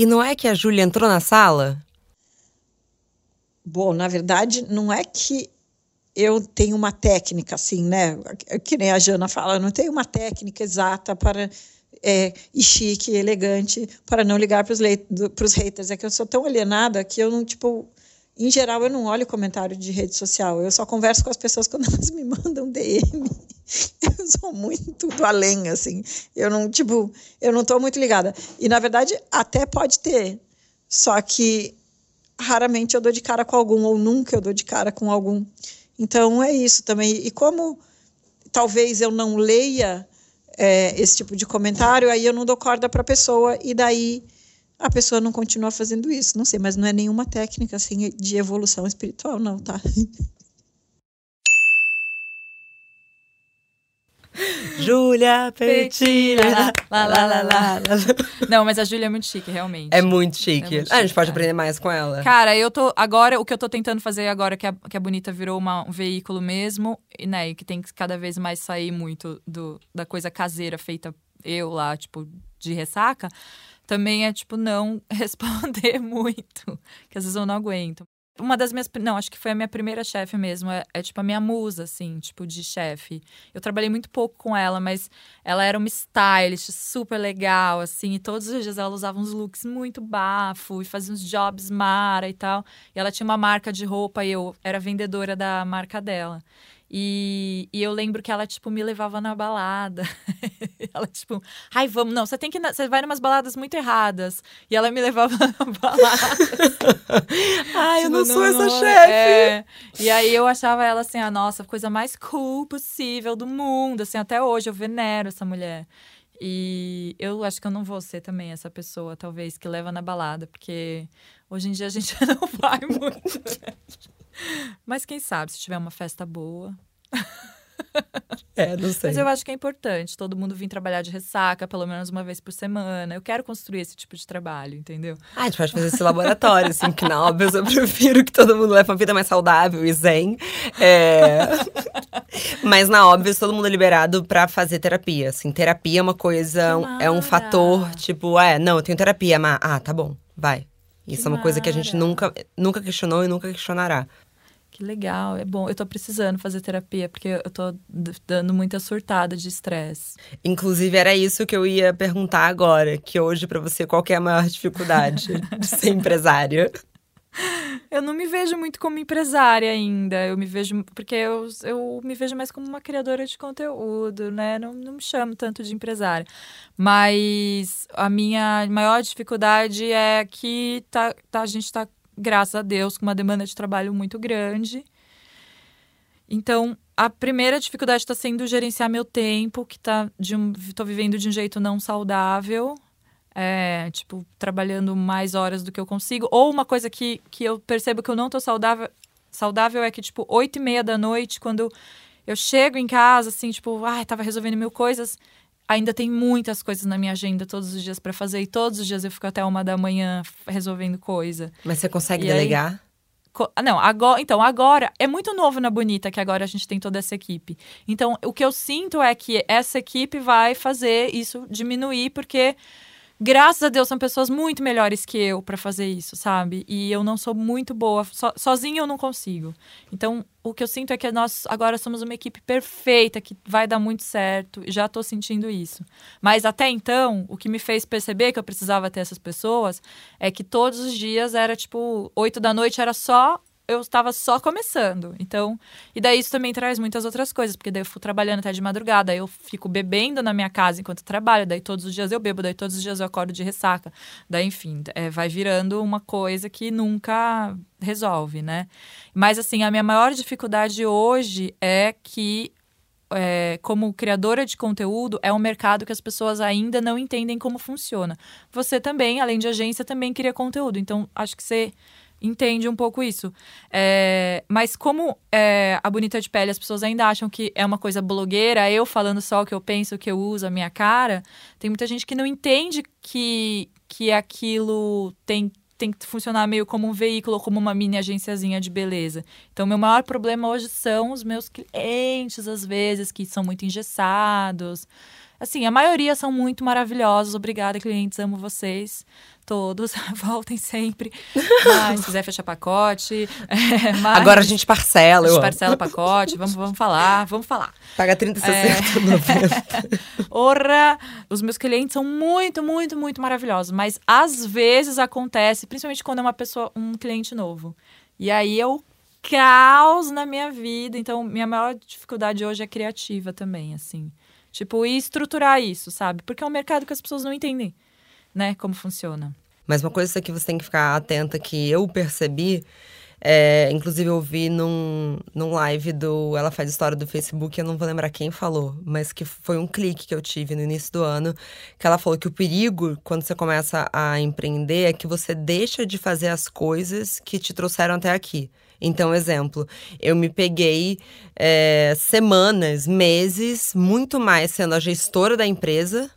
E não é que a Júlia entrou na sala? Bom, na verdade, não é que eu tenho uma técnica assim, né? Que nem a Jana fala, não tenho uma técnica exata para é, e chique, elegante, para não ligar para os haters. É que eu sou tão alienada que eu não, tipo, em geral, eu não olho comentário de rede social. Eu só converso com as pessoas quando elas me mandam DM. Eu sou muito do além, assim. Eu não, tipo, eu não tô muito ligada. E, na verdade, até pode ter. Só que raramente eu dou de cara com algum, ou nunca eu dou de cara com algum. Então, é isso também. E como talvez eu não leia é, esse tipo de comentário, aí eu não dou corda para a pessoa, e daí a pessoa não continua fazendo isso. Não sei, mas não é nenhuma técnica assim de evolução espiritual, não, tá? Júlia Petina. Lá, lá, lá, lá, Não, mas a Júlia é muito chique, realmente. É muito chique. É muito ah, a gente chique, pode cara. aprender mais com ela. Cara, eu tô. Agora, o que eu tô tentando fazer agora, que a, que a Bonita virou uma- um veículo mesmo, e, né, e que tem que cada vez mais sair muito do, da coisa caseira feita eu lá, tipo, de ressaca, também é, tipo, não responder muito. Que às vezes eu não aguento. Uma das minhas. Não, acho que foi a minha primeira chefe mesmo. É, é, tipo a minha musa, assim, tipo, de chefe. Eu trabalhei muito pouco com ela, mas ela era uma stylist super legal, assim. E todos os dias ela usava uns looks muito bafo e fazia uns jobs mara e tal. E ela tinha uma marca de roupa e eu era vendedora da marca dela. E, e eu lembro que ela, tipo, me levava na balada. ela, tipo, ai, vamos, não, você tem que. Você vai numas baladas muito erradas. E ela me levava na balada. ai, eu não, tipo, não sou essa chefe. É, e aí eu achava ela assim, a nossa, coisa mais cool possível do mundo. Assim, até hoje eu venero essa mulher. E eu acho que eu não vou ser também essa pessoa, talvez, que leva na balada, porque hoje em dia a gente não vai muito. Mas quem sabe, se tiver uma festa boa. É, não sei. Mas eu acho que é importante todo mundo vir trabalhar de ressaca pelo menos uma vez por semana. Eu quero construir esse tipo de trabalho, entendeu? Ah, a gente pode fazer esse laboratório, assim, que na óbvio eu prefiro que todo mundo leve uma vida mais saudável e zen. É... Mas na óbvio, todo mundo é liberado pra fazer terapia. Assim, terapia é uma coisa, é um fator, tipo, é, não, eu tenho terapia, mas ah, tá bom, vai. Isso que é uma mara. coisa que a gente nunca, nunca questionou e nunca questionará. Que legal, é bom. Eu tô precisando fazer terapia, porque eu tô dando muita surtada de estresse. Inclusive, era isso que eu ia perguntar agora. Que hoje, para você, qual é a maior dificuldade de ser empresária? Eu não me vejo muito como empresária ainda. Eu me vejo. Porque eu, eu me vejo mais como uma criadora de conteúdo, né? Não, não me chamo tanto de empresária. Mas a minha maior dificuldade é que tá, tá, a gente está graças a Deus, com uma demanda de trabalho muito grande. Então, a primeira dificuldade está sendo gerenciar meu tempo, que tá de um, tô vivendo de um jeito não saudável. É, tipo, trabalhando mais horas do que eu consigo. Ou uma coisa que, que eu percebo que eu não tô saudável, saudável é que, tipo, oito e meia da noite, quando eu chego em casa, assim, tipo, ai, tava resolvendo mil coisas, ainda tem muitas coisas na minha agenda todos os dias para fazer e todos os dias eu fico até uma da manhã resolvendo coisa. Mas você consegue e delegar? Aí, ah, não, agora, então agora é muito novo na Bonita que agora a gente tem toda essa equipe. Então, o que eu sinto é que essa equipe vai fazer isso diminuir porque graças a Deus, são pessoas muito melhores que eu para fazer isso, sabe? E eu não sou muito boa. So, sozinha eu não consigo. Então, o que eu sinto é que nós agora somos uma equipe perfeita, que vai dar muito certo. Já tô sentindo isso. Mas até então, o que me fez perceber que eu precisava ter essas pessoas é que todos os dias era tipo, oito da noite era só eu estava só começando. Então, e daí isso também traz muitas outras coisas, porque daí eu fui trabalhando até de madrugada, eu fico bebendo na minha casa enquanto trabalho, daí todos os dias eu bebo, daí todos os dias eu acordo de ressaca. Daí, enfim, é, vai virando uma coisa que nunca resolve, né? Mas assim, a minha maior dificuldade hoje é que é, como criadora de conteúdo, é um mercado que as pessoas ainda não entendem como funciona. Você também, além de agência, também cria conteúdo. Então, acho que você entende um pouco isso. É, mas como é, a Bonita de Pele, as pessoas ainda acham que é uma coisa blogueira, eu falando só o que eu penso, o que eu uso, a minha cara, tem muita gente que não entende que, que aquilo tem tem que funcionar meio como um veículo, como uma mini agenciazinha de beleza. Então, meu maior problema hoje são os meus clientes, às vezes, que são muito engessados. Assim, a maioria são muito maravilhosos. Obrigada, clientes, amo vocês todos, voltem sempre. Mas, se quiser fechar pacote. É, mas, Agora a gente parcela. A gente parcela pacote, vamos, vamos falar, vamos falar. Paga 30, 60, é... Ora, os meus clientes são muito, muito, muito maravilhosos. Mas às vezes acontece, principalmente quando é uma pessoa, um cliente novo. E aí eu caos na minha vida. Então, minha maior dificuldade hoje é criativa também, assim. Tipo, e estruturar isso, sabe? Porque é um mercado que as pessoas não entendem né, como funciona. Mas uma coisa que você tem que ficar atenta que eu percebi, é, inclusive eu vi num, num live do Ela Faz História do Facebook, eu não vou lembrar quem falou, mas que foi um clique que eu tive no início do ano, que ela falou que o perigo quando você começa a empreender é que você deixa de fazer as coisas que te trouxeram até aqui. Então, exemplo, eu me peguei é, semanas, meses, muito mais sendo a gestora da empresa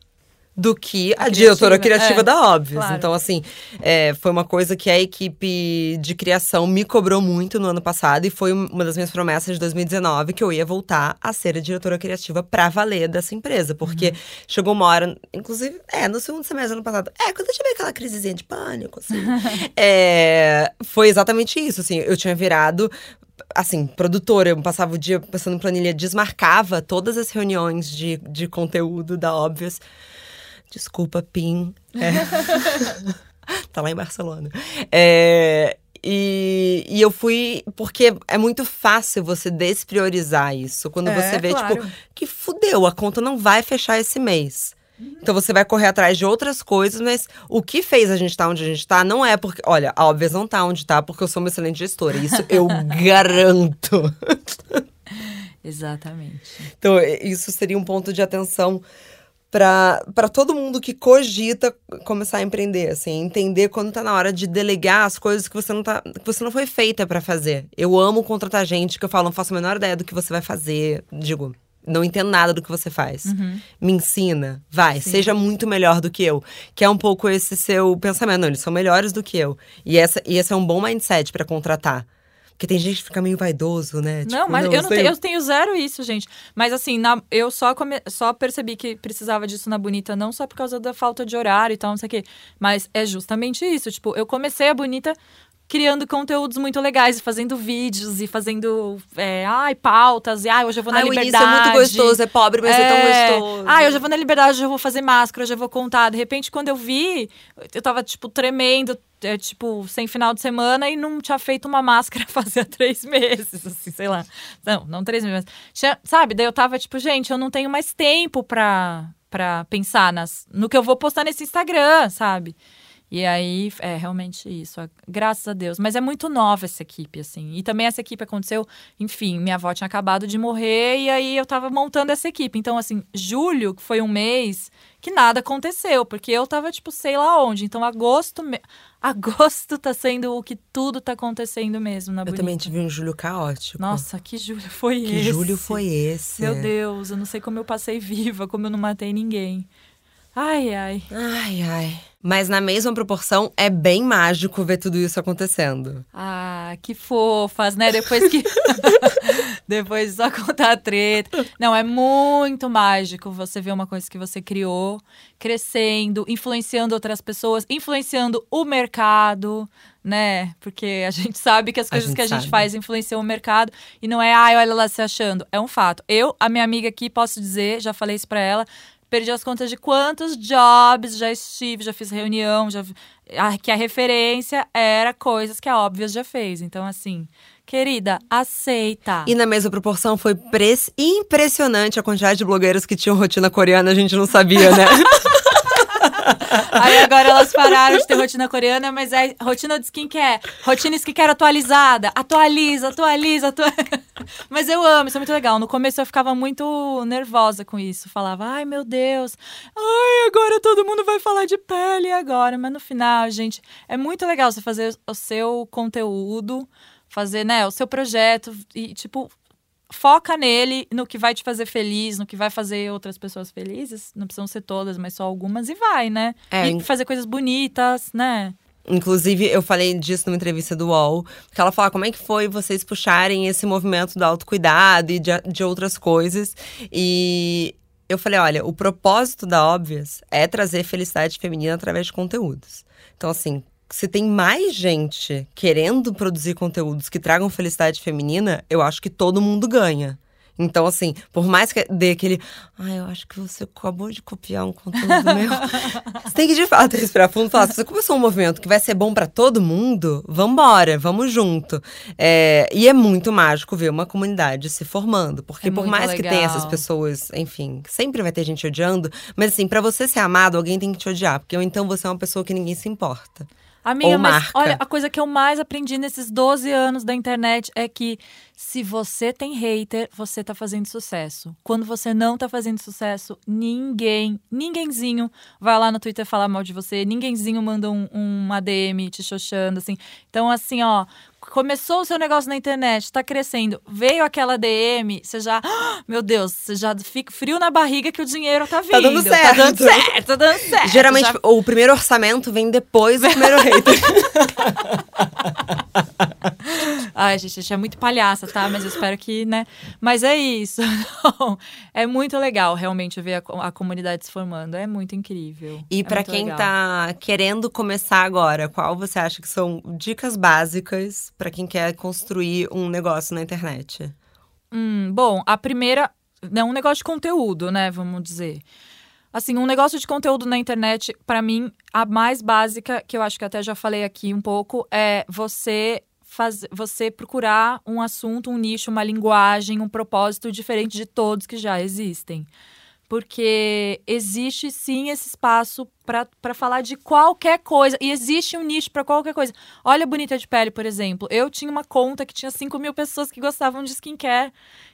do que a, a diretora criativa é, da Óbvios. Claro. Então, assim, é, foi uma coisa que a equipe de criação me cobrou muito no ano passado e foi uma das minhas promessas de 2019 que eu ia voltar a ser a diretora criativa pra valer dessa empresa. Porque uhum. chegou uma hora, inclusive, é, no segundo semestre do ano passado, é, quando eu tive aquela crisezinha de pânico, assim, é, foi exatamente isso, assim, eu tinha virado assim, produtora, eu passava o dia passando em planilha, desmarcava todas as reuniões de, de conteúdo da Óbvios Desculpa, PIN. É. tá lá em Barcelona. É, E, e eu fui. Porque é muito fácil você despriorizar isso. Quando É, você vê, claro. tipo, que fudeu, a conta não vai fechar esse mês. Então você vai correr atrás de outras coisas, mas o que fez a gente estar onde a gente tá não é porque. Olha, a Obvious não tá onde tá porque eu sou uma excelente gestora. Isso eu garanto. Exatamente. Então, isso seria um ponto de atenção para todo mundo que cogita começar a empreender, assim, entender quando tá na hora de delegar as coisas que você não tá, que você não foi feita para fazer. Eu amo contratar gente que eu falo, não faço a menor ideia do que você vai fazer, digo, não entendo nada do que você faz. Me ensina, vai, seja muito melhor do que eu. Que é um pouco esse seu pensamento, não, eles são melhores do que eu. E essa e esse é um bom mindset para contratar. Porque tem gente que fica meio vaidoso, né? não, Tipo, mas eu, não tenho, eu tenho zero isso, gente. Mas assim, na- eu só, come- só percebi que precisava disso na Bonita, não só por causa da falta de horário e tal, não sei o quê. Mas é justamente isso. Tipo, eu comecei a Bonita criando conteúdos muito legais, e fazendo vídeos e fazendo, é, ai, pautas, e ai, hoje eu vou na Ai, o liberdade. início é muito gostoso, é pobre, mas é, tão É. gostoso. Ah, eu já vou na liberdade, já vou fazer máscara, já vou contar. De repente, quando eu vi, eu tava, tipo, tremendo, é, tipo, sem final de semana e não tinha feito uma máscara fazia três meses, assim, sei lá. Não, não três meses. tinha- sabe? Daí eu tava, tipo, gente, eu não tenho mais tempo pra, pra pensar nas, no que eu vou postar nesse Instagram, sabe? E aí, é realmente isso. Graças a Deus. Mas é muito nova essa equipe, assim. E também essa equipe aconteceu, enfim, minha avó tinha acabado de morrer e aí eu tava montando essa equipe. Então, assim, julho, que foi um mês que nada aconteceu, porque eu tava, tipo, sei lá onde. Então, agosto. me- Agosto tá sendo o que tudo tá acontecendo mesmo na Eu Bonita. também tive um julho caótico. Nossa, que julho foi que esse? julho foi esse? Meu Deus, eu não sei como eu passei viva, como eu não matei ninguém. Ai, ai. Ai, ai. Mas na mesma proporção, é bem mágico ver tudo isso acontecendo. Ah, que fofas, né? Depois que. Depois de só contar a treta. Não, é muito mágico você ver uma coisa que você criou crescendo, influenciando outras pessoas, influenciando o mercado, né? Porque a gente sabe que as coisas gente que a gente sabe. faz influenciam o mercado e não é, ai, olha lá se achando. É um fato. Eu, a minha amiga aqui, posso dizer, já falei isso pra ela. Perdi as contas de quantos jobs já estive, já fiz reunião, já a- que a referência era coisas que a Óbvias já fez. Então, assim, querida, aceita. E na mesma proporção, foi pres- impressionante a quantidade de blogueiras que tinham rotina coreana, a gente não sabia, né? Aí agora elas pararam de ter rotina coreana, mas é rotina de skincare, rotina skincare atualizada. Atualiza, atualiza, atualiza. Mas eu amo, isso é muito legal. No começo eu ficava muito nervosa com isso. Falava, ai meu Deus, ai, agora todo mundo vai falar de pele agora. Mas no final, gente, é muito legal você fazer o seu conteúdo, fazer, né, o seu projeto e, tipo, foca nele, no que vai te fazer feliz, no que vai fazer outras pessoas felizes. Não precisam ser todas, mas só algumas, e vai, né? É, e fazer coisas bonitas, né? Inclusive, eu falei disso numa entrevista do UOL, que ela fala como é que foi vocês puxarem esse movimento do autocuidado e de, de outras coisas. E eu falei, olha, o propósito da Óbvias é trazer felicidade feminina através de conteúdos. Então, assim, se tem mais gente querendo produzir conteúdos que tragam felicidade feminina, eu acho que todo mundo ganha. Então, assim, por mais que dê aquele. Ai, eu acho que você acabou de copiar um conteúdo meu. você tem que, de fato, respirar fundo e falar: se você começou um movimento que vai ser bom pra todo mundo, vambora, vamos junto. É, e é muito mágico ver uma comunidade se formando. Porque É por mais que tenha legal. essas pessoas, enfim, sempre vai ter gente odiando. Mas, assim, pra você ser amado, alguém tem que te odiar. Porque ou então você é uma pessoa que ninguém se importa. Amiga, Ou mas marca. olha, a coisa que eu mais aprendi nesses 12 anos da internet é que se você tem hater, você tá fazendo sucesso. Quando você não tá fazendo sucesso, ninguém, ninguémzinho vai lá no Twitter falar mal de você, ninguémzinho manda um, um ADM te xoxando, assim. Então, assim, ó, começou o seu negócio na internet, tá crescendo, veio aquela DM, você já, "Ah, meu Deus, você já fica frio na barriga que o dinheiro tá vindo. Tá dando Tá dando certo. certo, tá dando certo. Geralmente, Já o primeiro orçamento vem depois do primeiro hater. Ai, gente, a gente é muito palhaça, tá? Mas eu espero que, né? Mas é isso. Não, é muito legal realmente ver a, a comunidade se formando. É muito incrível. E É pra muito quem legal. tá querendo começar agora, qual você acha que são dicas básicas pra quem quer construir um negócio na internet? Hum, bom, a primeira. É um negócio de conteúdo, né? Vamos dizer. Assim, um negócio de conteúdo na internet, para mim, a mais básica, que eu acho que até já falei aqui um pouco, é você fazer, você procurar um assunto, um nicho, uma linguagem, um propósito diferente de todos que já existem. Porque existe sim esse espaço para falar de qualquer coisa. E existe um nicho para qualquer coisa. Olha Bonita de Pele, por exemplo. Eu tinha uma conta que tinha 5 mil pessoas que gostavam de skincare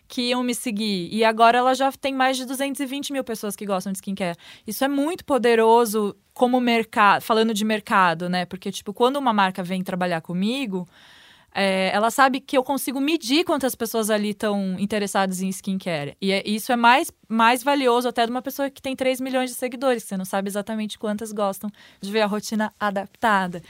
que iam me seguir. E agora ela já tem mais de 220 mil pessoas que gostam de skincare. Isso é muito poderoso como mercado, falando de mercado, né? Porque, tipo, quando uma marca vem trabalhar comigo, é, ela sabe que eu consigo medir quantas pessoas ali estão interessadas em skincare. E é, isso é mais, mais valioso até de uma pessoa que tem 3 milhões de seguidores, você não sabe exatamente quantas gostam de ver a rotina adaptada.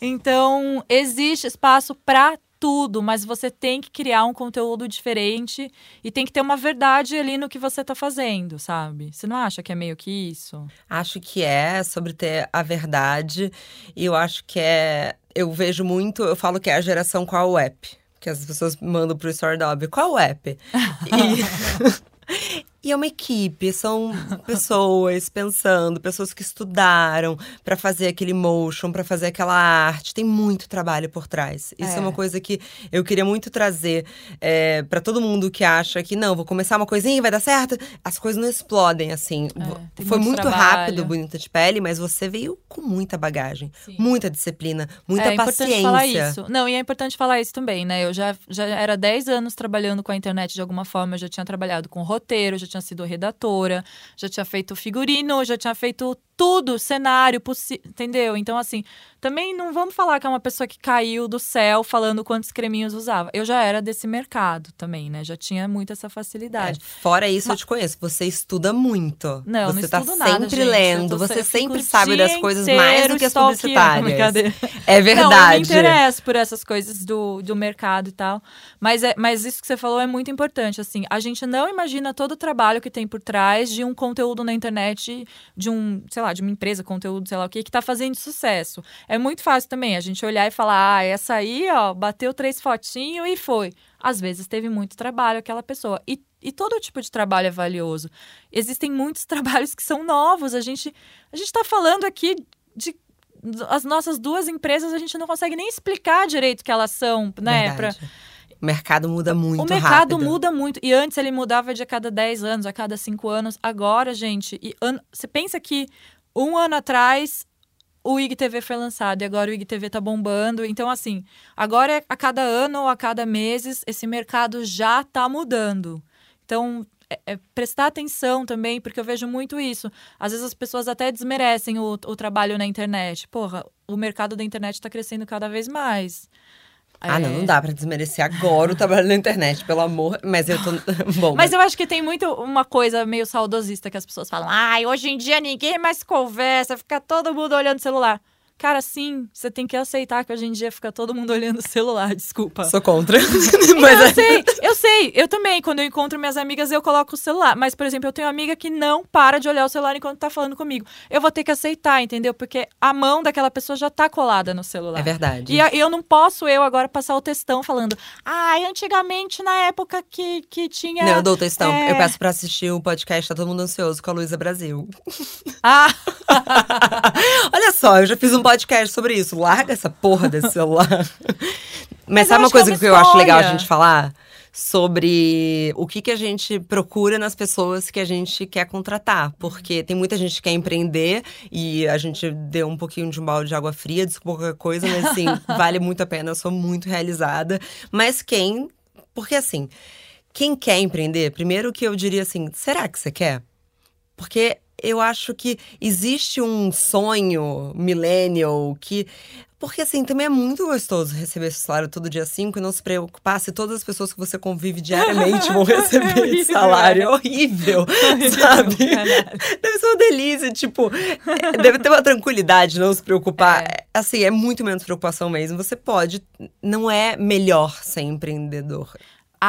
então, então, existe espaço para tudo, mas você tem que criar um conteúdo diferente e tem que ter uma verdade ali no que você está fazendo, sabe? Você não acha que é meio que isso? Acho que é sobre ter a verdade e eu acho que é eu vejo muito, eu falo que é a geração qual app. Que as pessoas mandam pro Story da qual o app? e... E é uma equipe, são pessoas pensando, pessoas que estudaram para fazer aquele motion, para fazer aquela arte. Tem muito trabalho por trás. Isso é, é uma coisa que eu queria muito trazer é, para todo mundo que acha que não, vou começar uma coisinha e vai dar certo. As coisas não explodem assim. É, Foi muito, muito rápido, bonita de pele, mas você veio com muita bagagem, Sim. muita disciplina, muita é, paciência. É importante falar isso. Não, e é importante falar isso também, né? Eu já, já era 10 anos trabalhando com a internet de alguma forma, eu já tinha trabalhado com roteiro, já tinha sido redatora, já tinha feito figurino, já tinha feito tudo, cenário possível, entendeu? Então, assim, também não vamos falar que é uma pessoa que caiu do céu falando quantos creminhos usava. Eu já era desse mercado também, né? Já tinha muito essa facilidade. É, fora isso, Mas... eu te conheço. Você estuda muito. Não, você não tá sempre nada, lendo. você sempre sabe das coisas mais do que as publicitárias. É verdade. Não, eu me interesso por essas coisas do, do mercado e tal. Mas, é, mas isso que você falou é muito importante. Assim, a gente não imagina todo o trabalho que tem por trás de um conteúdo na internet, de um, sei lá, de uma empresa, conteúdo, sei lá o que, que tá fazendo sucesso. É muito fácil também a gente olhar e falar, ah, essa aí, ó, bateu três fotinhos e foi. Às vezes teve muito trabalho aquela pessoa. E, e todo tipo de trabalho é valioso. Existem muitos trabalhos que são novos. A gente a gente está falando aqui de as nossas duas empresas, a gente não consegue nem explicar direito que elas são, né? Pra... O mercado muda muito O mercado rápido. muda muito. E antes ele mudava de a cada 10 anos, a cada 5 anos. Agora, gente, e an... você pensa que um ano atrás o IGTV foi lançado e agora o IGTV tá bombando. Então, assim, agora a cada ano ou a cada meses, esse mercado já tá mudando. Então, é, é, prestar atenção também, porque eu vejo muito isso. Às vezes as pessoas até desmerecem o, o trabalho na internet. Porra, o mercado da internet está crescendo cada vez mais. Ah, não, não dá pra desmerecer agora o trabalho na internet, pelo amor. Mas eu tô. Bom. Mas, mas, eu acho que tem muito uma coisa meio saudosista que as pessoas falam. Ai, hoje em dia ninguém mais conversa, fica todo mundo olhando o celular. Cara, sim, você tem que aceitar que hoje em dia fica todo mundo olhando o celular, desculpa. Sou contra. mas eu é... sei, eu sei, eu também. Quando eu encontro minhas amigas, eu coloco o celular. Mas, por exemplo, eu tenho uma amiga que não para de olhar o celular enquanto tá falando comigo. Eu vou ter que aceitar, entendeu? Porque a mão daquela pessoa já tá colada no celular. É verdade. E eu não posso eu agora passar o textão falando. Ai, ah, antigamente, na época que, que tinha. Não, eu dou o textão. É... Eu peço pra assistir o podcast Tá Todo Mundo Ansioso com a Luísa Brasil. Ah! Olha só, eu já fiz um podcast podcast sobre isso. Larga essa porra desse celular. Mas, Mas sabe uma coisa que, é uma que eu acho legal a gente falar? Sobre o que, que a gente procura nas pessoas que a gente quer contratar. Porque tem muita gente que quer empreender e a gente deu um pouquinho de um balde de água fria, desculpa qualquer coisa, mas assim, vale muito a pena, eu sou muito realizada. Mas quem. Porque assim, quem quer empreender, primeiro que eu diria assim, será que você quer? Porque eu acho que existe um sonho millennial que. Porque, assim, também é muito gostoso receber esse salário todo dia 5 e não se preocupar se todas as pessoas que você convive diariamente vão receber é esse salário. É horrível, horrível sabe? Deve ser uma delícia, tipo, é, deve ter uma tranquilidade, não se preocupar. É. Assim, é muito menos preocupação mesmo. Você pode, não é melhor ser empreendedor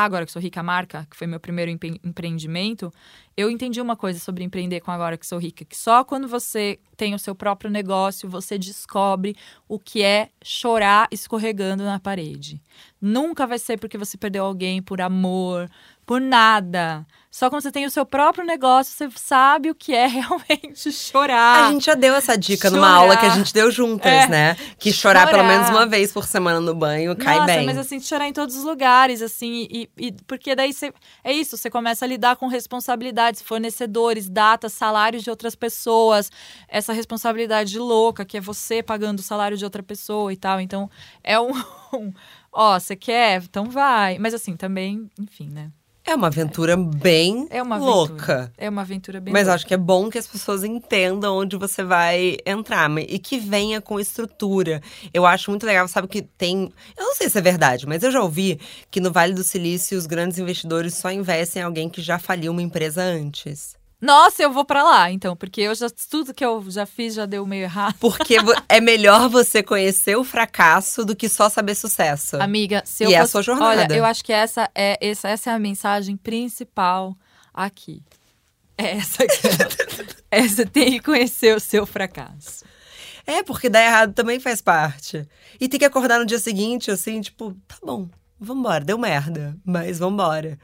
agora que sou rica marca, que foi meu primeiro empreendimento, eu entendi uma coisa sobre empreender com Agora Que Sou Rica, que só quando você tem o seu próprio negócio, você descobre o que é chorar escorregando na parede. Nunca vai ser porque você perdeu alguém por amor, por nada. Só quando você tem o seu próprio negócio, você sabe o que é realmente chorar. A gente já deu essa dica numa Chorar. aula que a gente deu juntas, É. né? Que chorar, pelo Chorar. menos uma vez por semana no banho cai Nossa, bem. mas assim, chorar em todos os lugares, assim, e, e- porque daí você. É isso, você começa a lidar com responsabilidades, fornecedores, datas, salários de outras pessoas, essa responsabilidade louca, que é você pagando o salário de outra pessoa e tal. Então, é um. Ó, você quer? Então vai. Mas assim, também, enfim, né? É uma aventura bem É uma aventura. louca. É uma aventura bem Mas louca. acho que é bom que as pessoas entendam onde você vai entrar e que venha com estrutura. Eu acho muito legal, sabe que tem. Eu não sei se é verdade, mas eu já ouvi que no Vale do Silício os grandes investidores só investem em alguém que já faliu uma empresa antes. Nossa, eu vou pra lá, então, porque eu já, tudo que eu já fiz já deu meio errado. Porque é melhor você conhecer o fracasso do que só saber sucesso. Amiga, se eu E é a fosse- sua jornada. Olha, eu acho que essa é, essa, essa é a mensagem principal aqui. É essa aqui. você tem que conhecer o seu fracasso. É, porque dar errado também faz parte. E tem que acordar no dia seguinte, assim, tipo, tá bom, vambora, deu merda, mas vambora.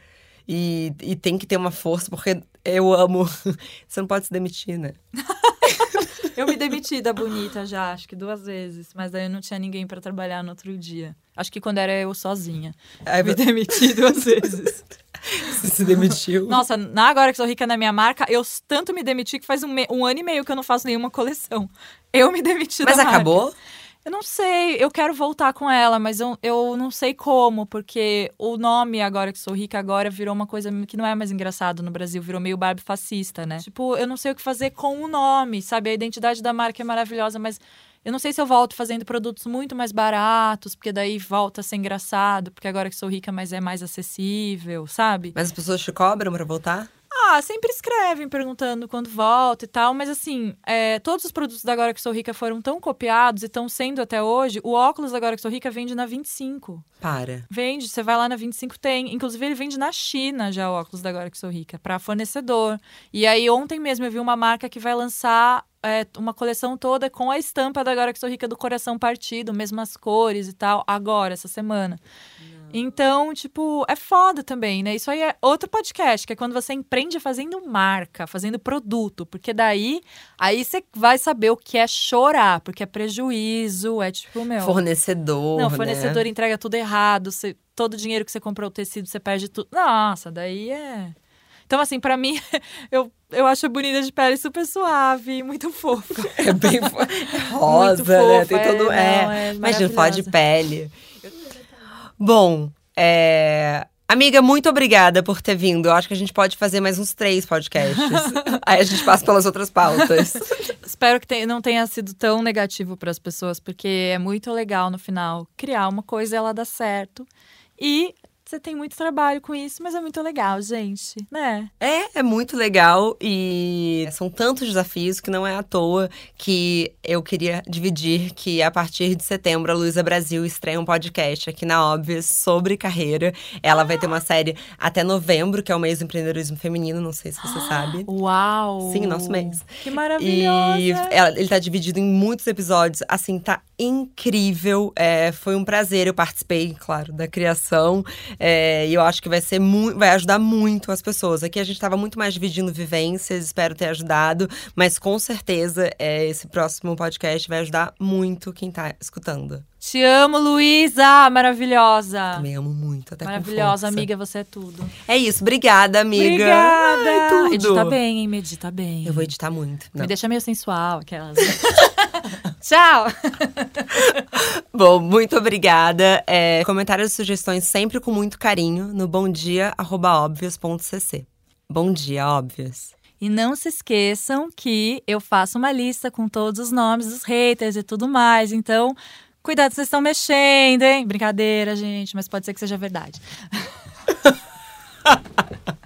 E, e tem que ter uma força, porque eu amo. Você não pode se demitir, né? Eu me demiti da Bonita já, acho que duas vezes. Mas daí eu não tinha ninguém pra trabalhar no outro dia. Acho que quando era eu sozinha. Aí Me você demiti duas vezes. se demitiu. Nossa, na Agora que sou rica na minha marca, eu tanto me demiti que faz um, me- um ano e meio que eu não faço nenhuma coleção. Eu me demiti mas da marca. Eu não sei, eu quero voltar com ela, mas eu, eu não sei como, porque o nome Agora Que Sou Rica agora virou uma coisa que não é mais engraçado no Brasil, virou meio Barbie fascista, né? Tipo, eu não sei o que fazer com o nome, sabe? A identidade da marca é maravilhosa, mas eu não sei se eu volto fazendo produtos muito mais baratos, porque daí volta a ser engraçado, porque Agora Que Sou Rica, mas é mais acessível, sabe? Mas as pessoas te cobram pra voltar? Ah, sempre escrevem perguntando quando volta e tal, mas assim, é, todos os produtos da Agora Que Sou Rica foram tão copiados e estão sendo até hoje. O óculos da Agora Que Sou Rica vende na 25. Para. Vende, você vai lá na 25 tem. Inclusive, ele vende na China já o óculos da Agora Que Sou Rica, para fornecedor. E aí, ontem mesmo eu vi uma marca que vai lançar é, uma coleção toda com a estampa da Agora Que Sou Rica do coração partido, mesmas cores e tal, agora, essa semana. Então, tipo, é foda também, né? Isso aí é outro podcast, que é quando você empreende fazendo marca, fazendo produto. Porque daí, aí você vai saber o que é chorar, porque é prejuízo, é tipo, meu. Fornecedor. Não, o né? fornecedor entrega tudo errado, você- todo o dinheiro que você comprou o tecido, você perde tudo. Nossa, daí é. Então, assim, pra mim, eu, eu acho a bonita de pele super suave, muito fofa. É bem fo- é rosa, Muito né? fofa, Tem todo. é, É, não, é Imagina, falar de maravilhosa. pele. Bom, é. Amiga, muito obrigada por ter vindo. Eu acho que a gente pode fazer mais uns três podcasts. Aí a gente passa pelas outras pautas. Espero que te- não tenha sido tão negativo para as pessoas, porque é muito legal no final criar uma coisa e ela dar certo. E você tem muito trabalho com isso, mas é muito legal, gente, né? É, é muito legal e são tantos desafios que não é à toa que eu queria dividir que a partir de setembro a Luísa Brasil estreia um podcast aqui na Óbvias sobre carreira. Ela vai ter uma série até novembro, que é o mês do empreendedorismo feminino, não sei se você sabe. Uau! Sim, nosso mês. Que maravilhosa! E ela- ele tá dividido em muitos episódios. Assim, tá incrível. É, foi um prazer. Eu participei, claro, da criação. É, e eu acho que vai ser muito. Vai ajudar muito as pessoas. Aqui a gente tava muito mais dividindo vivências, espero ter ajudado. Mas com certeza, é, esse próximo podcast vai ajudar muito quem tá escutando. Te amo, Luísa! Maravilhosa! Também amo muito, até com Maravilhosa, amiga, você é tudo. É isso, obrigada, amiga. Obrigada! Ai, tudo. Edita bem, hein? Medita bem. Eu vou editar muito. Não. Me deixa meio sensual, aquelas. Tchau! Bom, muito obrigada. É, comentários e sugestões sempre com muito carinho no bomdia.óbvios.cc. Bom dia, óbvios. E não se esqueçam que eu faço uma lista com todos os nomes dos haters e tudo mais. Então, cuidado, vocês estão mexendo, hein? Brincadeira, gente, mas pode ser que seja verdade.